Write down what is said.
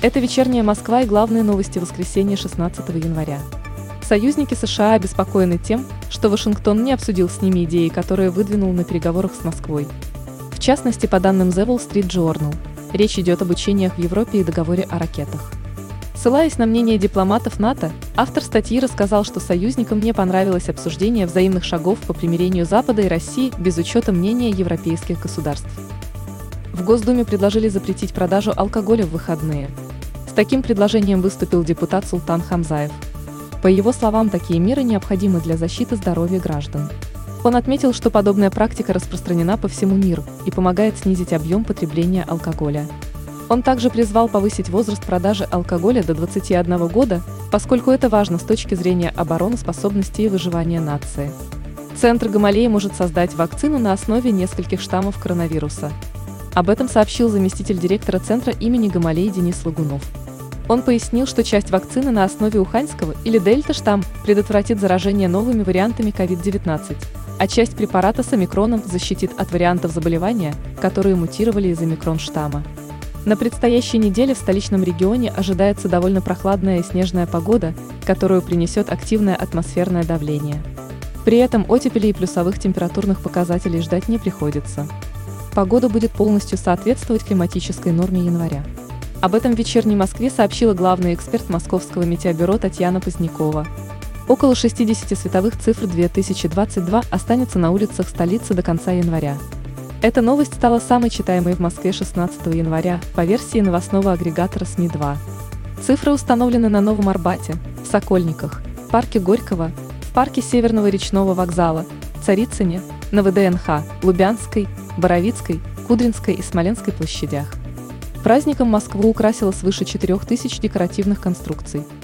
Это «Вечерняя Москва» и главные новости воскресенья 16 января. Союзники США обеспокоены тем, что Вашингтон не обсудил с ними идеи, которые выдвинул на переговорах с Москвой. В частности, по данным The Wall Street Journal, речь идет об учениях в Европе и договоре о ракетах. Ссылаясь на мнение дипломатов НАТО, автор статьи рассказал, что союзникам не понравилось обсуждение взаимных шагов по примирению Запада и России без учета мнения европейских государств. В Госдуме предложили запретить продажу алкоголя в выходные – таким предложением выступил депутат Султан Хамзаев. По его словам, такие меры необходимы для защиты здоровья граждан. Он отметил, что подобная практика распространена по всему миру и помогает снизить объем потребления алкоголя. Он также призвал повысить возраст продажи алкоголя до 21 года, поскольку это важно с точки зрения обороноспособности и выживания нации. Центр Гамалеи может создать вакцину на основе нескольких штаммов коронавируса. Об этом сообщил заместитель директора центра имени Гамалеи Денис Лагунов. Он пояснил, что часть вакцины на основе уханьского или дельта-штамм предотвратит заражение новыми вариантами COVID-19, а часть препарата с омикроном защитит от вариантов заболевания, которые мутировали из омикрон-штамма. На предстоящей неделе в столичном регионе ожидается довольно прохладная и снежная погода, которую принесет активное атмосферное давление. При этом оттепелей и плюсовых температурных показателей ждать не приходится. Погода будет полностью соответствовать климатической норме января. Об этом в вечерней Москве сообщила главный эксперт Московского метеобюро Татьяна Позднякова. Около 60 световых цифр 2022 останется на улицах столицы до конца января. Эта новость стала самой читаемой в Москве 16 января по версии новостного агрегатора СМИ-2. Цифры установлены на Новом Арбате, в Сокольниках, парке Горького, парке Северного речного вокзала, Царицыне, на ВДНХ, Лубянской, Боровицкой, Кудринской и Смоленской площадях. Праздником Москву украсило свыше 4000 декоративных конструкций –